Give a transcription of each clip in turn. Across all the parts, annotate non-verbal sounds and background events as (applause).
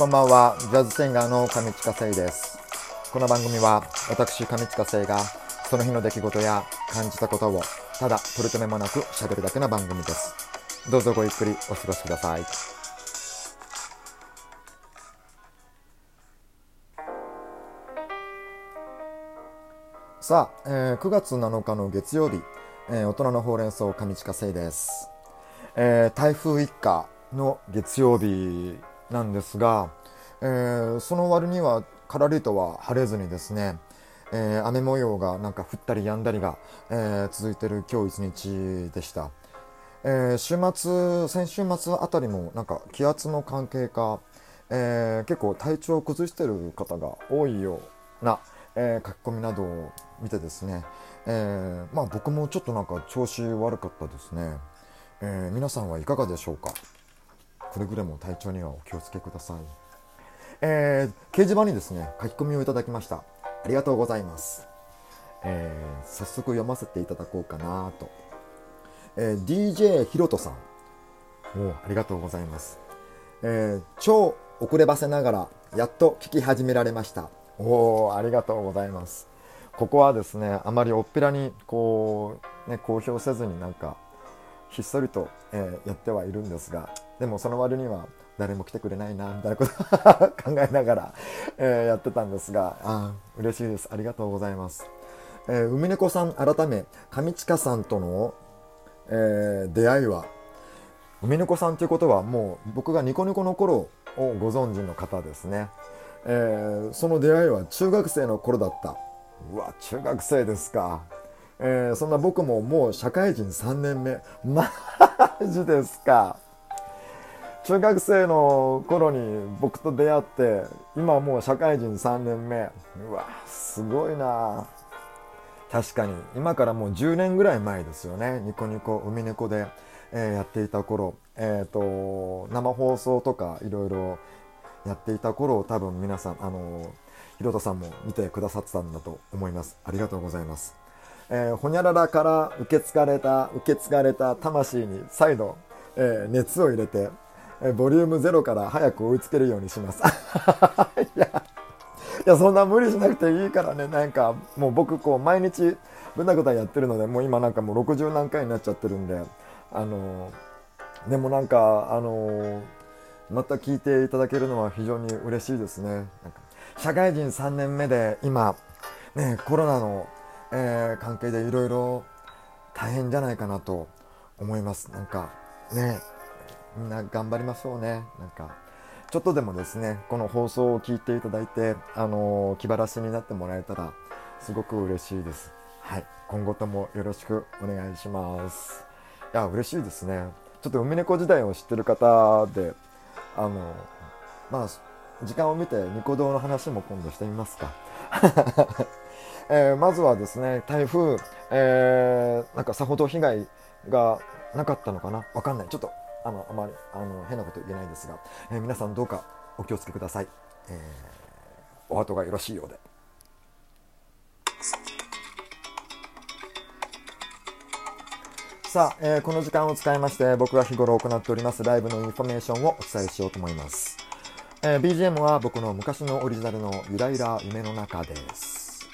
こんばんは、ジャズシンガーの上地下生です。この番組は私上地下生がその日の出来事や感じたことをただ取り留めもなく喋るだけの番組です。どうぞごゆっくりお過ごしください。さあ、えー9月7日の月曜日、えー大人のほうれん草上地下生です。えー台風一過の月曜日なんですが、えーその割にはからりとは晴れずにですね、えー雨模様がなんか降ったり止んだりが、えー続いている今日一日でした、えー週末先週末あたりもなんか気圧の関係か、えー結構体調を崩している方が多いような、えー書き込みなどを見てですね、えーまあ僕もちょっとなんか調子悪かったですね、えー皆さんはいかがでしょうか？くれぐれも体調にはお気をつけください。えー掲示板にですね、書き込みをいただきました。ありがとうございます。えー早速読ませていただこうかなと。えー DJ ひろとさん。おーありがとうございます。えー超遅ればせながら、やっと聞き始められました。おおありがとうございます。ここはですね、あまりおっぺらにこう、ね、公表せずになんか、ひっそりと、えーやってはいるんですがでもその割には誰も来てくれないなみたいなことを考えながら、えーやってたんですがあ嬉しいです。ありがとうございます、えー海猫さん改め上近さんとの、えー出会いは海猫さんということはもう僕がニコニコの頃をご存知の方ですね、えーその出会いは中学生の頃だった。うわ中学生ですか。えーそんな僕ももう社会人3年目。(laughs) マジですか。中学生の頃に僕と出会って今もう社会人3年目。うわすごいな。確かに今からもう10年ぐらい前ですよね。ニコニコ海猫で、えーやっていた頃。えっ、と生放送とかいろいろやっていた頃多分皆さんあのひろとさんも見てくださってたんだと思います。ありがとうございます。えーほにゃららから受け継がれた受け継がれた魂に再度、えー熱を入れて、えーボリュームゼロから早く追いつけるようにします。(laughs) いやいやそんな無理しなくていいからね。なんかもう僕こう毎日ぐだぐだやってるのでもう今なんかもう60何回になっちゃってるんであのーでもなんかあのまた聞いていただけるのは非常に嬉しいですね。社会人3年目で今ねコロナのえー関係でいろいろ大変じゃないかなと思います。なんかねみんな頑張りましょうね。なんかちょっとでもですねこの放送を聞いていただいてあのー気晴らしになってもらえたらすごく嬉しいです。はい。今後ともよろしくお願いします。いや嬉しいですね。ちょっと海猫時代を知ってる方であのまあ時間を見てニコ動の話も今度してみますか。(laughs) えーまずはですね台風、えーなんかさほど被害がなかったのかな？わかんない。ちょっとあのあまりあの変なこと言えないですが、えー皆さんどうかお気をつけください、えーお後がよろしいようで。さあ、えーこの時間を使いまして僕が日頃行っておりますライブのインフォメーションをお伝えしようと思います、えー BGM は僕の昔のオリジナルのゆらゆら夢の中です。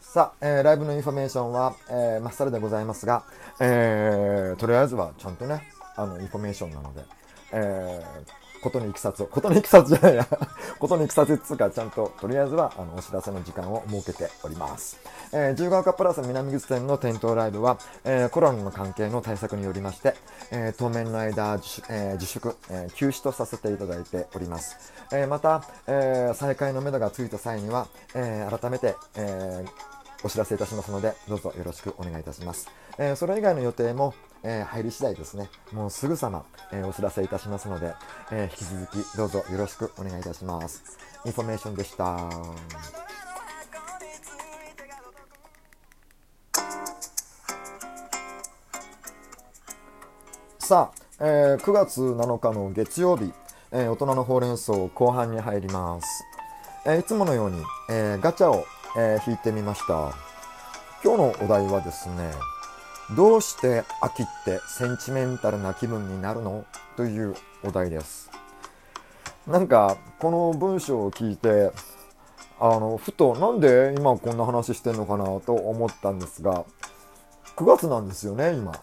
さあ、えーライブのインフォメーションは、えー、まっさらでございますが、えーとりあえずはちゃんとね、あの、インフォメーションなので、えーことにいきさつを、ことにいきさつじゃないや、(laughs) ことにいきさつっつうか、ちゃんと、とりあえずは、あの、お知らせの時間を設けております。えー、自由が丘プラス南口店の店頭ライブは、えーコロナの関係の対策によりまして、えー当面の間自、え自粛、え休止とさせていただいております。えーまた、えー再開の目処がついた際には、えー改めて、えーお知らせいたしますので、どうぞよろしくお願いいたします。えーそれ以外の予定も、えー入り次第ですね、もうすぐさま、えーお知らせいたしますので、えー引き続きどうぞよろしくお願いいたします。インフォメーションでした。さあ、えー9月7日の月曜日、えー大人のほうれん草後半に入ります。えーいつものように、えーガチャを、えー引いてみました。今日のお題はですね、どうして秋ってセンチメンタルな気分になるの？というお題です。なんかこの文章を聞いてあのふとなんで今こんな話してんのかな？と思ったんですが9月なんですよね今。(laughs)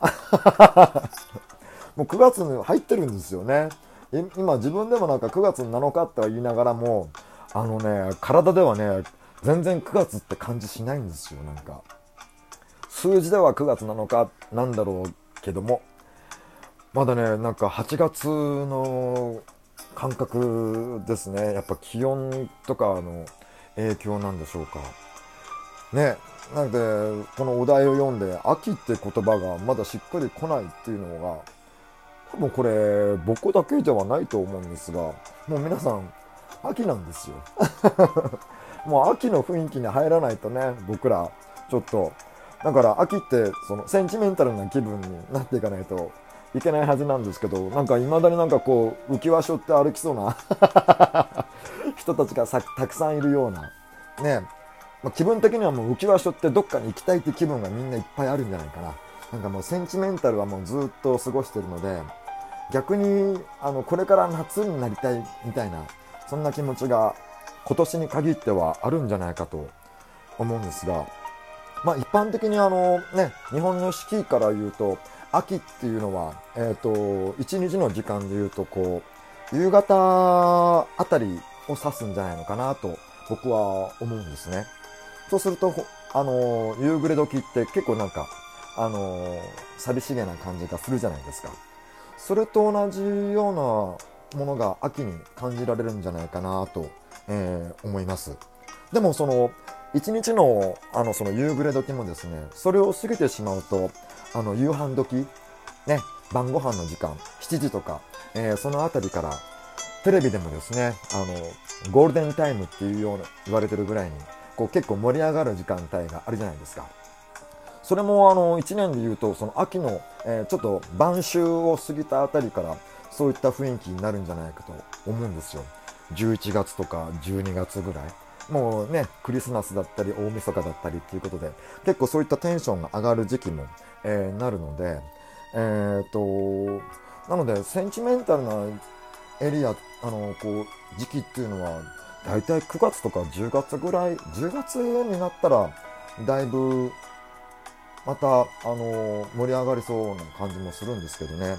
もう9月に入ってるんですよね。今自分でもなんか9月7日って言いながらもあのね体ではね全然9月って感じしないんですよなんか。数字では9月7日なんだろうけども。まだねなんか8月の感覚ですね。やっぱ気温とかの影響なんでしょうか。ねなのでこのお題を読んで「秋」って言葉がまだしっくりこないっていうのが多分これ僕だけではないと思うんですがもう皆さん秋なんですよ。もう秋の雰囲気に入らないとね僕らちょっとだから秋ってそのセンチメンタルな気分になっていかないといけないはずなんですけどなんかいまだになんかこう浮き輪しょって歩きそうな (laughs) 人たちがさたくさんいるようなねまあ、気分的にはもう浮き輪しょってどっかに行きたいって気分がみんないっぱいあるんじゃないかな。なんかもうセンチメンタルはもうずっと過ごしてるので、逆にあのこれから夏になりたいみたいな、そんな気持ちが今年に限ってはあるんじゃないかと思うんですが、まあ一般的にあのね、日本の四季から言うと、秋っていうのは、え、ー、と、一日の時間で言うとこう、夕方あたりを指すんじゃないのかなと僕は思うんですね。そうすると、あの、夕暮れ時って結構なんか、あの、寂しげな感じがするじゃないですか。それと同じようなものが秋に感じられるんじゃないかなと、えー、思います。でもその、一日のあのその夕暮れ時もですね、それを過ぎてしまうと、あの夕飯時、ね、晩ご飯の時間、7時とか、えー、そのあたりから、テレビでもですね、あの、ゴールデンタイムっていうような言われてるぐらいに、こう結構盛り上がる時間帯があるじゃないですか。それもあの1年で言うとその秋の、えー、ちょっと晩秋を過ぎたあたりからそういった雰囲気になるんじゃないかと思うんですよ。11月とか12月ぐらい。もうね、クリスマスだったり大晦日だったりっていうことで結構そういったテンションが上がる時期も、えー、なるので、えー、と、なのでセンチメンタルなエリア、あの、こう、時期っていうのは大体9月とか10月ぐらい、10月になったら、だいぶ、また、あの、盛り上がりそうな感じもするんですけどね。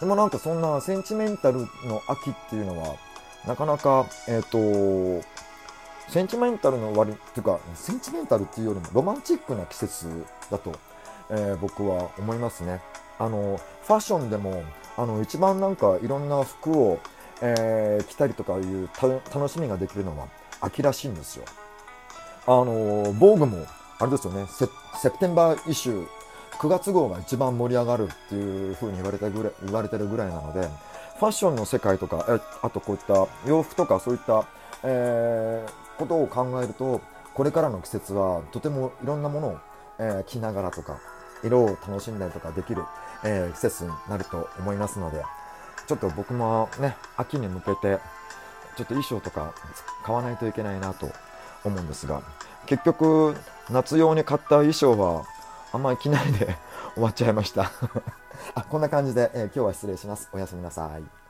でもなんかそんなセンチメンタルの秋っていうのは、なかなか、えっ、ー、と、センチメンタルの割っていうか、センチメンタルっていうよりもロマンチックな季節だと、えー、僕は思いますね。あの、ファッションでも、あの、一番なんかいろんな服を、えー、来たりとかいう楽しみができるのは秋らしいんですよ。あの、防具も、あれですよね、セセプテンバーイシュー、9月号が一番盛り上がるっていう風に言われたぐらい言われてるぐらいなので、ファッションの世界とか、えあとこういった洋服とかそういった、えー、ことを考えると、これからの季節はとてもいろんなものを、えー、着ながらとか、色を楽しんだりとかできる、えー、季節になると思いますので、ちょっと僕もね、秋に向けて、ちょっと衣装とか買わないといけないなと思うんですが、結局、夏用に買った衣装はあんまり着ないで (laughs) 終わっちゃいました (laughs) あ、こんな感じで、えー、今日は失礼します。おやすみなさい。